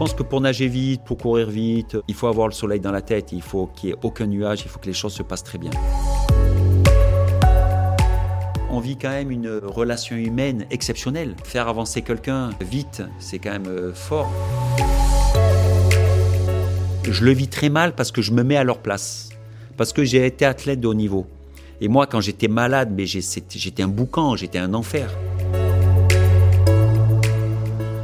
pense que pour nager vite, pour courir vite, il faut avoir le soleil dans la tête, il faut qu'il n'y ait aucun nuage, il faut que les choses se passent très bien. On vit quand même une relation humaine exceptionnelle. Faire avancer quelqu'un vite, c'est quand même euh, fort. Je le vis très mal parce que je me mets à leur place. Parce que j'ai été athlète de haut niveau. Et moi, quand j'étais malade, mais j'étais un boucan, j'étais un enfer.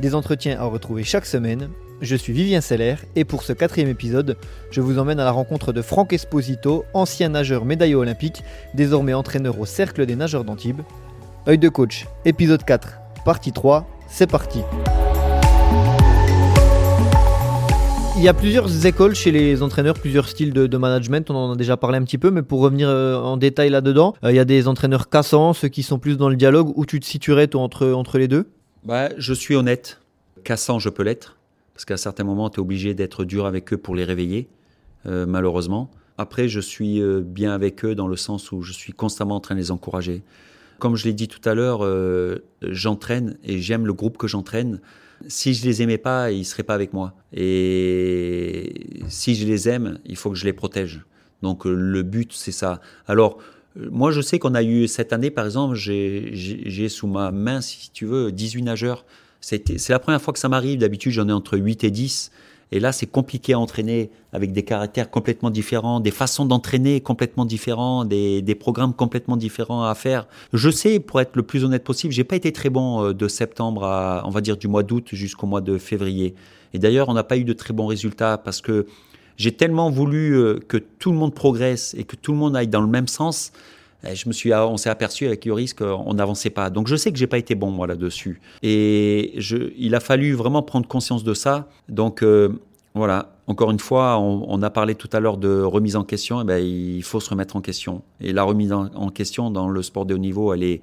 Des entretiens à retrouver chaque semaine. Je suis Vivien Seller et pour ce quatrième épisode, je vous emmène à la rencontre de Franck Esposito, ancien nageur médaillé olympique, désormais entraîneur au Cercle des nageurs d'Antibes. Œil de coach, épisode 4, partie 3, c'est parti. Il y a plusieurs écoles chez les entraîneurs, plusieurs styles de, management, on en a déjà parlé un petit peu, mais pour revenir euh, en détail là-dedans, euh, il y a des entraîneurs cassants, ceux qui sont plus dans le dialogue, où tu te situerais toi, entre, entre les deux? Bah, Je suis honnête. Cassant, je peux l'être. Parce qu'à certains moments, tu es obligé d'être dur avec eux pour les réveiller, euh, malheureusement. Après, je suis euh, bien avec eux dans le sens où je suis constamment en train de les encourager. Comme je l'ai dit tout à l'heure, euh, j'entraîne et j'aime le groupe que j'entraîne. Si je les aimais pas, ils seraient pas avec moi. Et si je les aime, il faut que je les protège. Donc le but, c'est ça. Alors, moi, je sais qu'on a eu cette année, par exemple, j'ai sous ma main, si tu veux, 18 nageurs. C'est la première fois que ça m'arrive. D'habitude, j'en ai entre 8 et 10. Et là, c'est compliqué à entraîner avec des caractères complètement différents, des façons d'entraîner complètement différents, des, des, programmes complètement différents à faire. Je sais, pour être le plus honnête possible, j'ai pas été très bon euh, de septembre à, on va dire, du mois d'août jusqu'au mois de février. Et d'ailleurs, on n'a pas eu de très bons résultats parce que j'ai tellement voulu euh, que tout le monde progresse et que tout le monde aille dans le même sens. Eh, je me suis, on s'est aperçu avec Yoris qu'on n'avançait pas. Donc je sais que j'ai pas été bon moi là-dessus. Et il a fallu vraiment prendre conscience de ça. Donc euh, voilà, encore une fois, on, a parlé tout à l'heure de remise en question. Eh ben, il faut se remettre en question. Et la remise en question dans le sport de haut niveau, elle est,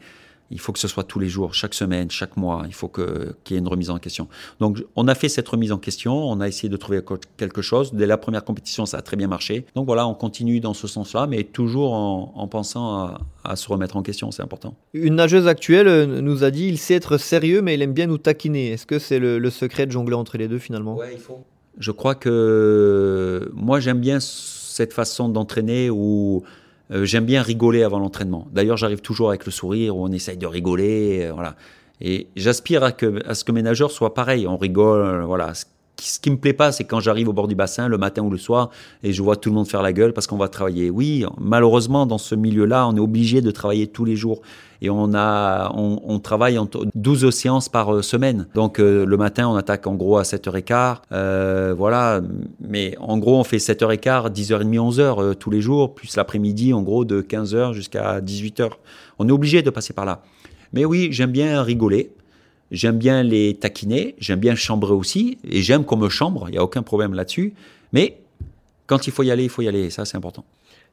il faut que ce soit tous les jours, chaque semaine, chaque mois. Il faut qu'il y ait une remise en question. Donc, on a fait cette remise en question. On a essayé de trouver quelque chose. Dès la première compétition, ça a très bien marché. Donc voilà, on continue dans ce sens-là, mais toujours en, pensant à, se remettre en question. C'est important. Une nageuse actuelle euh, nous a dit il sait être sérieux, mais il aime bien nous taquiner. Est-ce que c'est le, le secret de jongler entre les deux finalement? Ouais, il faut. Je crois que moi, j'aime bien cette façon d'entraîner où euh, j'aime bien rigoler avant l'entraînement. D'ailleurs, j'arrive toujours avec le sourire, où on essaye de rigoler, euh, voilà. Et j'aspire à, que, à ce que mes nageurs soient pareils. On rigole, voilà. Ce qui me plaît pas, c'est quand j'arrive au bord du bassin le matin ou le soir et je vois tout le monde faire la gueule parce qu'on va travailler. Oui, malheureusement, dans ce milieu-là, on est obligé de travailler tous les jours et on a, on, travaille en 12 séances par euh, semaine. Donc euh, le matin, on attaque en gros à 7h15, euh, voilà. Mais en gros, on fait 7h15, 10h30, 11h tous les jours, plus l'après-midi, en gros, de 15h jusqu'à 18h. On est obligé de passer par là. Mais oui, j'aime bien rigoler. J'aime bien les taquiner, j'aime bien chambrer aussi, et j'aime qu'on me chambre, il n'y a aucun problème là-dessus. Mais quand il faut y aller, il faut y aller, et ça c'est important.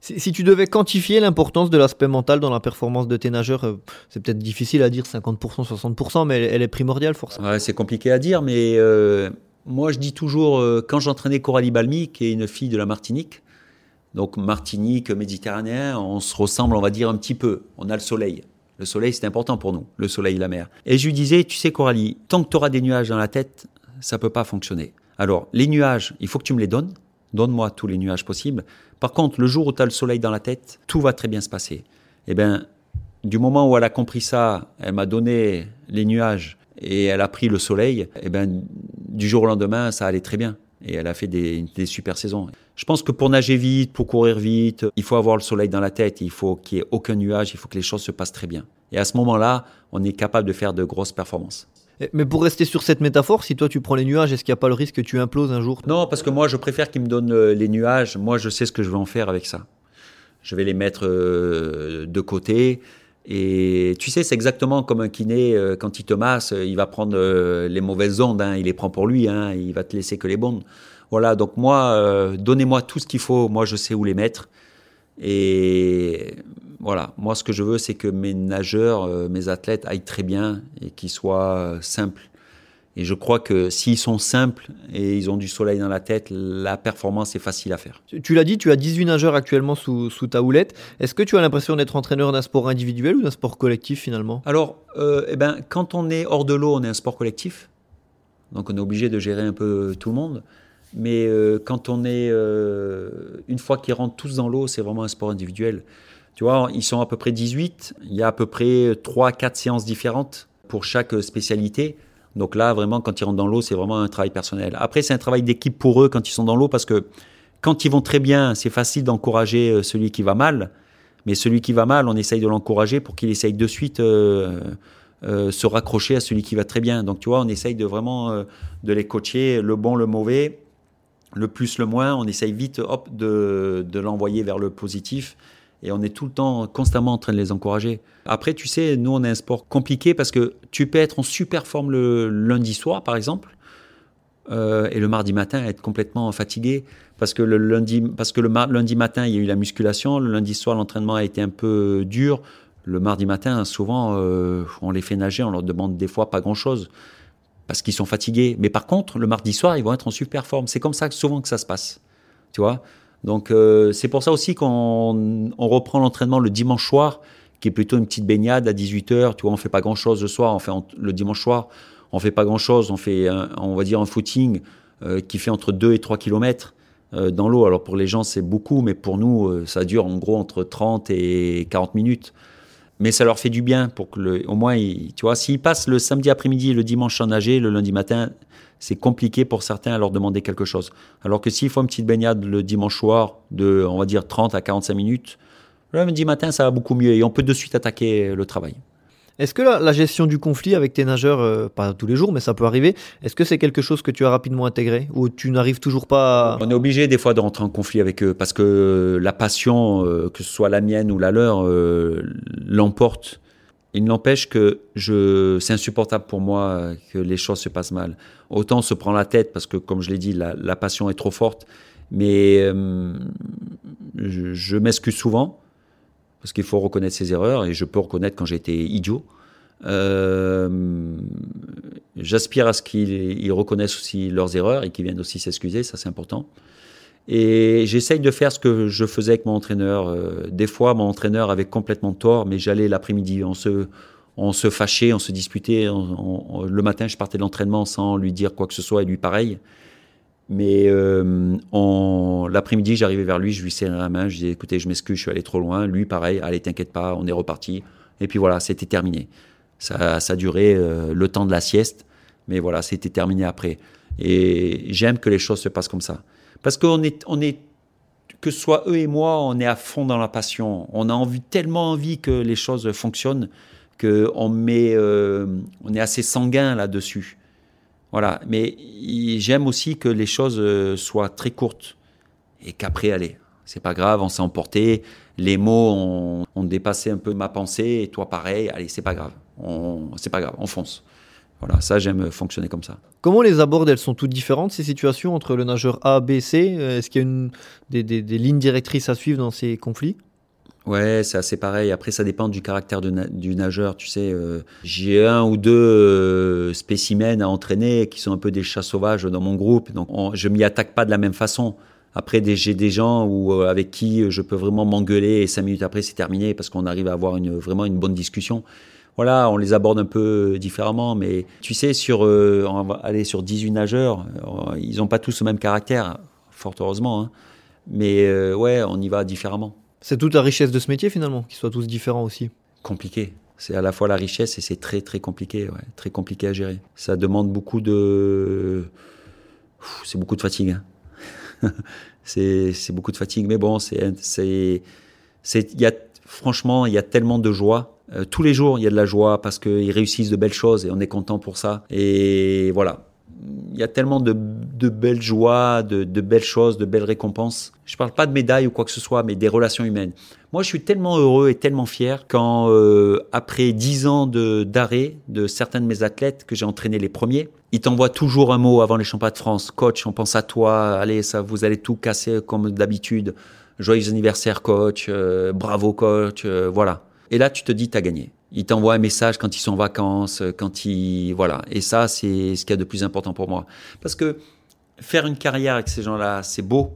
Si, tu devais quantifier l'importance de l'aspect mental dans la performance de tes nageurs, euh, c'est peut-être difficile à dire 50%, 60%, mais elle, est primordiale forcément. Ouais, c'est compliqué à dire, mais euh, moi je dis toujours, euh, quand j'entraînais Coralie Balmy, qui est une fille de la Martinique, donc Martinique, Méditerranéen, on se ressemble, on va dire, un petit peu. On a le soleil. Le soleil, c'est important pour nous, le soleil, la mer. Et je lui disais, tu sais Coralie, tant que tu auras des nuages dans la tête, ça peut pas fonctionner. Alors, les nuages, il faut que tu me les donnes. Donne-moi tous les nuages possibles. Par contre, le jour où tu as le soleil dans la tête, tout va très bien se passer. Eh bien, du moment où elle a compris ça, elle m'a donné les nuages et elle a pris le soleil, eh ben, du jour au lendemain, ça allait très bien. Et elle a fait des, super saisons. Je pense que pour nager vite, pour courir vite, il faut avoir le soleil dans la tête, il faut qu'il n'y ait aucun nuage, il faut que les choses se passent très bien. Et à ce moment-là, on est capable de faire de grosses performances. Mais pour rester sur cette métaphore, si toi tu prends les nuages, est-ce qu'il n'y a pas le risque que tu imploses un jour? Non, parce que moi je préfère qu'ils me donnent euh, les nuages. Moi je sais ce que je vais en faire avec ça. Je vais les mettre euh, de côté Et tu sais, c'est exactement comme un kiné, euh, quand il te masse, euh, il va prendre euh, les mauvaises ondes, hein, il les prend pour lui, hein, il va te laisser que les bonnes. Voilà, donc moi, donnez-moi tout ce qu'il faut, moi je sais où les mettre. Et voilà, moi ce que je veux, c'est que mes nageurs, mes athlètes aillent très bien et qu'ils soient simples. Et je crois que s'ils sont simples et ils ont du soleil dans la tête, la performance est facile à faire. Tu l'as dit, tu as 18 nageurs actuellement sous, sous ta houlette. Est-ce que tu as l'impression d'être entraîneur d'un sport individuel ou d'un sport collectif finalement? Alors, euh, eh ben, quand on est hors de l'eau, on est un sport collectif. Donc on est obligé de gérer un peu tout le monde. Mais euh, quand on est, euh, une fois qu'ils rentrent tous dans l'eau, c'est vraiment un sport individuel. Tu vois, ils sont à peu près 18. Il y a à peu près 3-4 séances différentes pour chaque spécialité. Donc là, vraiment, quand ils rentrent dans l'eau, c'est vraiment un travail personnel. Après, c'est un travail d'équipe pour eux quand ils sont dans l'eau parce que quand ils vont très bien, c'est facile d'encourager euh, celui qui va mal. Mais celui qui va mal, on essaye de l'encourager pour qu'il essaye de suite euh, euh, se raccrocher à celui qui va très bien. Donc tu vois, on essaye de vraiment de les coacher, le bon, le mauvais, le plus, le moins. On essaye vite hop, de, de l'envoyer vers le positif et on est tout le temps constamment en train de les encourager. Après, tu sais, nous, on a un sport compliqué parce que tu peux être en super forme le lundi soir, par exemple, euh, et le mardi matin être complètement fatigué parce que le lundi, parce que le lundi matin, il y a eu la musculation, le lundi soir, l'entraînement a été un peu dur. Le mardi matin, souvent, euh, on les fait nager, on leur demande des fois pas grand-chose parce qu'ils sont fatigués. Mais par contre, le mardi soir, ils vont être en super forme. C'est comme ça souvent que ça se passe. Tu vois? Donc euh, c'est pour ça aussi qu'on on reprend l'entraînement le dimanche soir, qui est plutôt une petite baignade à 18h. Tu vois, on fait pas grand-chose le soir. On fait le dimanche soir, on fait pas grand-chose. On fait, on va dire, un footing euh, qui fait entre 2 et 3 km euh, dans l'eau. Alors pour les gens, c'est beaucoup, mais pour nous, ça dure en gros entre 30 et 40 minutes. Mais ça leur fait du bien pour que, le, au moins, tu vois, s'ils passent le samedi après-midi et le dimanche à nager, le lundi matin, c'est compliqué pour certains à leur demander quelque chose. Alors que s'il faut une petite baignade le dimanche soir de, on va dire, 30 à 45 minutes, le lundi matin, ça va beaucoup mieux et on peut de suite attaquer le travail. Est-ce que la, gestion du conflit avec tes nageurs, euh, pas tous les jours, mais ça peut arriver, est-ce que c'est quelque chose que tu as rapidement intégré ou tu n'arrives toujours pas à... On est obligé des fois de rentrer en conflit avec eux parce que la passion, euh, que ce soit la mienne ou la leur, euh, l'emporte. Il n'empêche que je, c'est insupportable pour moi que les choses se passent mal. Autant se prend la tête parce que, comme je l'ai dit, la, passion est trop forte. Mais euh, je, m'excuse souvent parce qu'il faut reconnaître ses erreurs et je peux reconnaître quand été idiot. Euh, j'aspire à ce qu'ils reconnaissent aussi leurs erreurs et qu'ils viennent aussi s'excuser, ça c'est important. Et j'essaye de faire ce que je faisais avec mon entraîneur. Euh, des fois, mon entraîneur avait complètement tort, mais j'allais l'après-midi. On se, on se fâchait, on se disputait. le matin, je partais de l'entraînement sans lui dire quoi que ce soit, et lui pareil. Mais euh, l'après-midi, j'arrivais vers lui, je lui serrais la main, je disais écoutez, je m'excuse, je suis allé trop loin. Lui, pareil, allez, t'inquiète pas, on est reparti. Et puis voilà, c'était terminé. Ça, ça durait euh, le temps de la sieste, mais voilà, c'était terminé après. Et j'aime que les choses se passent comme ça. Parce qu'on est, on que ce soit eux et moi, on est à fond dans la passion. On a envie, tellement envie que les choses fonctionnent qu'on met, euh, on est assez sanguin là-dessus. Voilà. Mais j'aime aussi que les choses euh, soient très courtes et qu'après, allez, c'est pas grave, on s'est emporté. Les mots ont, ont, dépassé un peu ma pensée et toi pareil. Allez, c'est pas grave. C'est pas grave, on fonce. Voilà, ça j'aime fonctionner comme ça. Comment les abordes Elles sont toutes différentes ces situations entre le nageur A, B, C? Euh, Est-ce qu'il y a une, des, des, lignes directrices à suivre dans ces conflits? Ouais, c'est assez pareil. Après, ça dépend du caractère du nageur. Tu sais, euh, j'ai un ou deux euh, spécimens à entraîner qui sont un peu des chats sauvages dans mon groupe. Donc, je m'y attaque pas de la même façon. Après, j'ai des gens où, avec qui je peux vraiment m'engueuler et cinq minutes après, c'est terminé parce qu'on arrive à avoir une, vraiment une bonne discussion voilà, on les aborde un peu différemment. Mais tu sais, sur, euh, on va aller sur 18 nageurs, euh, ils n'ont pas tous le même caractère, fort heureusement. Hein. Mais euh, ouais, on y va différemment. C'est toute la richesse de ce métier finalement, qu'ils soient tous différents aussi. Compliqué. C'est à la fois la richesse et c'est très très compliqué, très compliqué à gérer. Ça demande beaucoup de, c'est beaucoup de fatigue. Hein. c'est beaucoup de fatigue, mais bon, c'est c'est c'est il y a franchement il y a tellement de joie euh, tous les jours, il y a de la joie parce qu'ils réussissent de belles choses et on est content pour ça. Et voilà, il y a tellement de, belles joies, de, belles choses, de belles récompenses. Je ne parle pas de médailles ou quoi que ce soit, mais des relations humaines. Moi, je suis tellement heureux et tellement fier quand, euh, après dix ans d'arrêt de, certains de mes athlètes que j'ai entraînés les premiers, ils t'envoient toujours un mot avant les championnats de France. Coach, on pense à toi. Allez, ça, vous allez tout casser comme d'habitude. Joyeux anniversaire, coach. Euh, bravo, coach. Euh, voilà. Et là, tu te dis, tu as gagné. Ils t'envoient un message quand ils sont en vacances, quand ils. Voilà. Et ça, c'est ce qu'il y a de plus important pour moi. Parce que faire une carrière avec ces gens-là, c'est beau,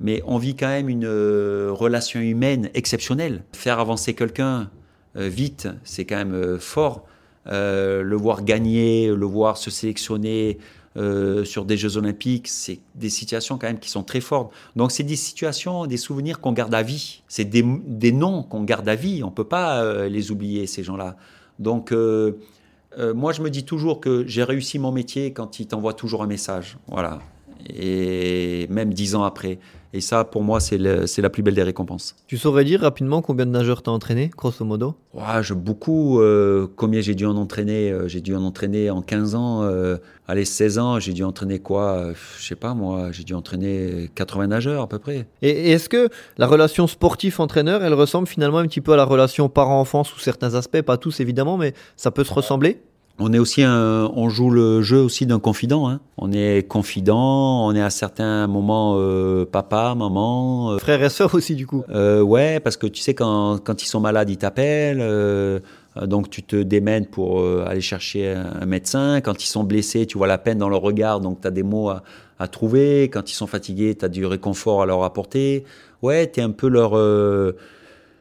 mais on vit quand même une euh, relation humaine exceptionnelle. Faire avancer quelqu'un euh, vite, c'est quand même euh, fort. le voir gagner, le voir se sélectionner sur des Jeux Olympiques, c'est des situations quand même qui sont très fortes. Donc c'est des situations, des souvenirs qu'on garde à vie. C'est des, des noms qu'on garde à vie. On peut pas les oublier ces gens-là. Donc moi je me dis toujours que j'ai réussi mon métier quand ils t'envoient toujours un message. Voilà et même dix ans après. Et ça, pour moi, c'est la plus belle des récompenses. Tu saurais dire rapidement combien de nageurs t'as entraîné, grosso modo? Ouais, je, Beaucoup. Euh, combien j'ai dû en entraîner euh, J'ai dû en entraîner en 15 ans. Euh, allez, 16 ans, j'ai dû entraîner quoi Je sais pas, moi. J'ai dû entraîner 80 nageurs à peu près. Et, est-ce que la relation sportif-entraîneur, elle ressemble finalement un petit peu à la relation parent-enfant sous certains aspects? Pas tous, évidemment, mais ça peut se ressembler? On est aussi un, on joue le jeu aussi d'un confident. Hein. On est confident, on est à certains moments euh, papa, maman, euh, frère et sœur aussi du coup. Euh, ouais, parce que tu sais quand, quand ils sont malades, ils t'appellent. Euh, donc tu te démènes pour aller chercher un, médecin. Quand ils sont blessés, tu vois la peine dans leur regard, donc tu as des mots à, à, trouver. Quand ils sont fatigués, tu as du réconfort à leur apporter. Ouais, tu es un peu leur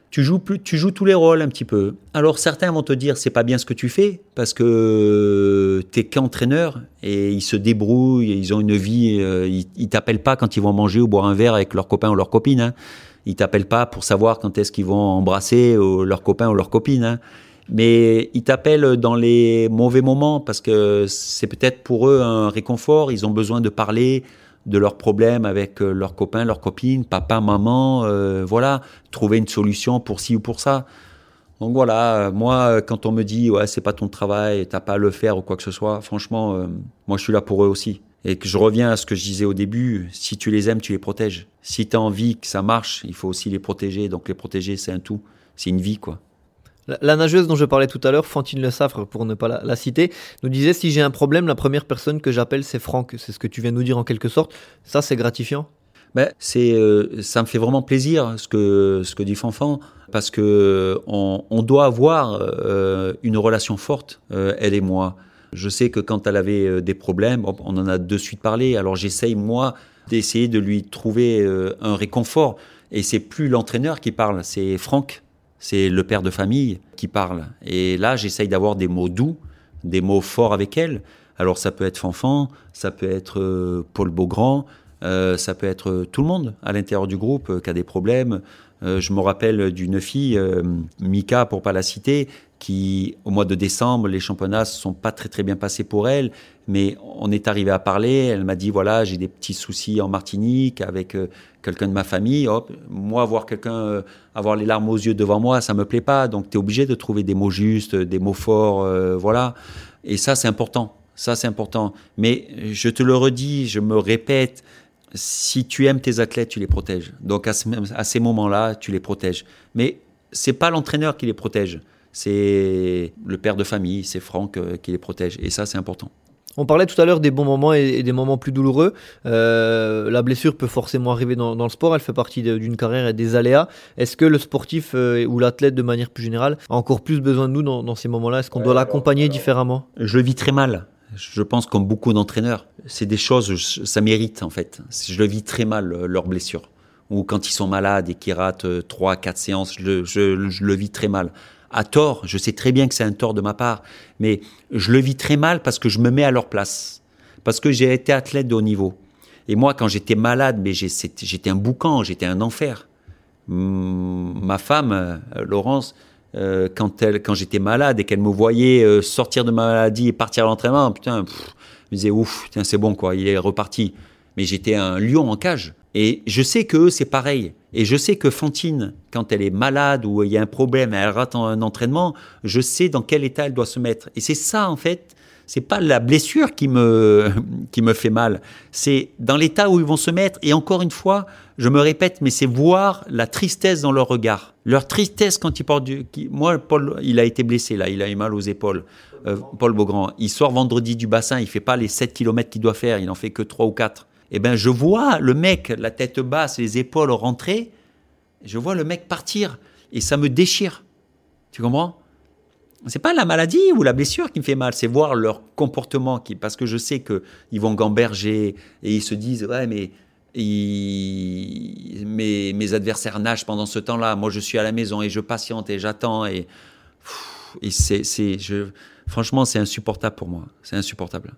tu joues, tu joues tous les rôles un petit peu. Alors certains vont te dire c'est pas bien ce que tu fais parce que tu es qu'entraîneur et ils se débrouillent, ils ont une vie, euh, ils, t'appellent pas quand ils vont manger ou boire un verre avec leurs copains ou leurs copines. Hein. Ils t'appellent pas pour savoir quand est-ce qu'ils vont embrasser leurs copains ou leurs copines. Hein. Mais ils t'appellent dans les mauvais moments parce que c'est peut-être pour eux un réconfort, ils ont besoin de parler, de leurs problèmes avec euh, leurs copains, leurs copines, papa, maman, euh, voilà, trouver une solution pour ci ou pour ça. Donc voilà, euh, moi, quand on me dit ouais, c'est pas ton travail, t'as pas à le faire ou quoi que ce soit, franchement, moi je suis là pour eux aussi. Et que je reviens à ce que je disais au début, si tu les aimes, tu les protèges. Si tu as envie que ça marche, il faut aussi les protéger. Donc les protéger, c'est un tout. C'est une vie, quoi. La, nageuse dont je parlais tout à l'heure, Fantine Le Saffre, pour ne pas la, citer, nous disait si j'ai un problème, la première personne que j'appelle, c'est Franck. C'est ce que tu viens de nous dire en quelque sorte. Ça, c'est gratifiant. Ben, c'est, euh, ça me fait vraiment plaisir ce que, ce que dit Fanfan, parce que on, doit avoir euh, une relation forte, euh, elle et moi. Je sais que quand elle avait des problèmes, on en a de suite parlé, alors j'essaye, moi, d'essayer de lui trouver un réconfort. Et c'est plus l'entraîneur qui parle, c'est Franck c'est le père de famille qui parle. Et là, j'essaye d'avoir des mots doux, des mots forts avec elle. Alors ça peut être Fanfan, ça peut être euh, Paul Beaugrand, euh, ça peut être tout le monde à l'intérieur du groupe euh, qui a des problèmes. je me rappelle d'une fille, Mika pour pas la citer, qui au mois de décembre, les championnats ne sont pas très très bien passés pour elle, mais on est arrivé à parler. Elle m'a dit voilà, j'ai des petits soucis en Martinique avec euh, quelqu'un de ma famille. Hop, moi, voir quelqu'un euh, avoir les larmes aux yeux devant moi, ça me plaît pas. Donc, tu es obligé de trouver des mots justes, des mots forts, euh, voilà. Et ça, c'est important. Ça, c'est important. Mais je te le redis, je me répète, si tu aimes tes athlètes, tu les protèges. Donc, à, à ces moments-là, tu les protèges. Mais c'est pas l'entraîneur qui les protège c'est le père de famille, c'est Franck euh, qui les protège. Et ça, c'est important. On parlait tout à l'heure des bons moments et, des moments plus douloureux. Euh, la blessure peut forcément arriver dans, le sport, elle fait partie d'une carrière et des aléas. Est-ce que le sportif euh, ou l'athlète de manière plus générale a encore plus besoin de nous dans, ces moments-là? Est-ce qu'on doit l'accompagner différemment? Je le vis très mal. Je pense comme beaucoup d'entraîneurs. C'est des choses, ça mérite en fait. Je le vis très mal, leurs blessures. Ou quand ils sont malades et qu'ils ratent 3-4 séances, je le vis très mal à tort. Je sais très bien que c'est un tort de ma part, mais je le vis très mal parce que je me mets à leur place. Parce que j'ai été athlète de haut niveau. Et moi, quand j'étais malade, mais j'étais un boucan, j'étais un enfer. Ma femme, euh, Laurence, euh, quand, elle, quand j'étais malade et qu'elle me voyait euh, sortir de ma maladie et partir à l'entraînement, putain, elle me disait ouf, c'est bon quoi, il est reparti. Mais j'étais un lion en cage. Et je sais que c'est pareil. Et je sais que Fantine, quand elle est malade ou il y a un problème, elle rate un entraînement, je sais dans quel état elle doit se mettre. Et c'est ça, en fait, c'est pas la blessure qui me, qui me fait mal. C'est dans l'état où ils vont se mettre. Et encore une fois, je me répète, mais c'est voir la tristesse dans leur regard. Leur tristesse quand ils portent du. moi, Paul, il a été blessé là, il a eu mal aux épaules. Euh, Paul Beaugrand, il sort vendredi du bassin, il fait pas les 7 km qu'il doit faire, il en fait que 3 ou 4. Eh ben, je vois le mec, la tête basse, les épaules rentrées, je vois le mec partir et ça me déchire. Tu comprends? C'est pas la maladie ou la blessure qui me fait mal, c'est voir leur comportement qui, parce que je sais que ils vont gamberger et ils se disent ouais mais mes, mes, adversaires nagent pendant ce temps-là, moi je suis à la maison et je patiente et j'attends et, c'est, franchement c'est insupportable pour moi, c'est insupportable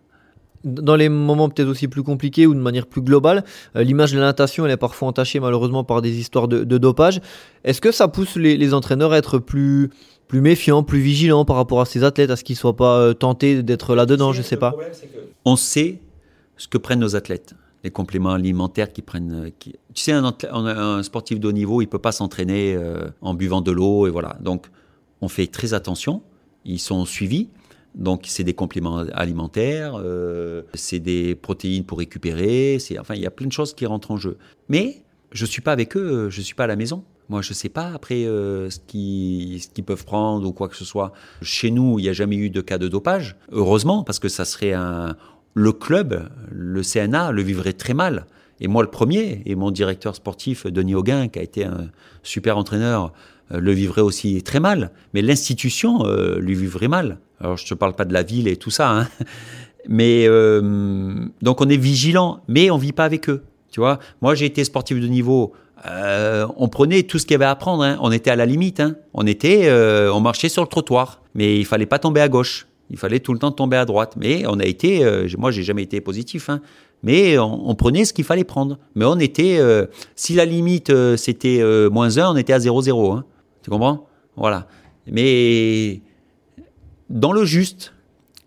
dans les moments peut-être aussi plus compliqués ou de manière plus globale, euh, l'image de la natation elle est parfois entachée malheureusement par des histoires de, dopage. Est-ce que ça pousse les, entraîneurs à être plus, plus méfiants, plus vigilants par rapport à ces athlètes, à ce qu'ils ne soient pas euh, tentés d'être là-dedans, je ne sais pas On sait ce que prennent nos athlètes, les compléments alimentaires qu'ils prennent. Euh, qui... Tu sais, un, un, sportif de haut niveau, il ne peut pas s'entraîner en buvant de l'eau, et voilà. Donc, on fait très attention, ils sont suivis. Donc c'est des compléments alimentaires, euh, c'est des protéines pour récupérer, c'est enfin il y a plein de choses qui rentrent en jeu. Mais je suis pas avec eux, je suis pas à la maison. Moi, je sais pas après euh, ce qu'ils peuvent prendre ou quoi que ce soit. Chez nous, il n'y a jamais eu de cas de dopage, heureusement, parce que ça serait un le club, le CNA, le vivrait très mal. Et moi, le premier, et mon directeur sportif, Denis Auguin, qui a été un super entraîneur, euh, le vivrait aussi très mal. Mais l'institution lui vivrait mal. Alors, je ne te parle pas de la ville et tout ça, hein. mais euh, donc on est vigilant, mais on vit pas avec eux. Tu vois, moi j'ai été sportif de niveau. Euh, on prenait tout ce qu'il y avait à prendre. Hein. On était à la limite. Hein. On était, euh, on marchait sur le trottoir, mais il fallait pas tomber à gauche. Il fallait tout le temps tomber à droite. Mais on a été, moi j'ai jamais été positif, hein. mais on, prenait ce qu'il fallait prendre. Mais on était, si la limite c'était moins 1, on était à 0,0. Hein. Tu comprends? Voilà. Mais dans le juste.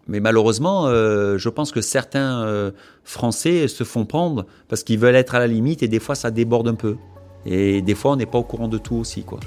Mais malheureusement, euh, je pense que certains euh, Français se font prendre parce qu'ils veulent être à la limite et des fois ça déborde un peu. Et des fois on n'est pas au courant de tout aussi. quoi.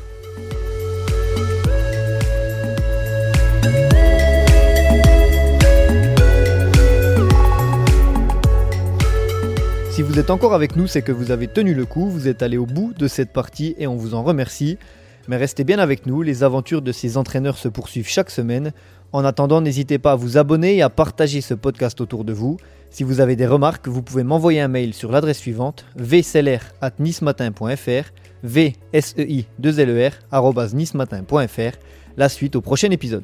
Si vous êtes encore avec nous, c'est que vous avez tenu le coup, vous êtes allé au bout de cette partie et on vous en remercie. Mais restez bien avec nous, les aventures de ces entraîneurs se poursuivent chaque semaine. En attendant, n'hésitez pas à vous abonner et à partager ce podcast autour de vous. Si vous avez des remarques, vous pouvez m'envoyer un mail sur l'adresse suivante vseler@nismatin.fr, vsei 2 ler La suite au prochain épisode.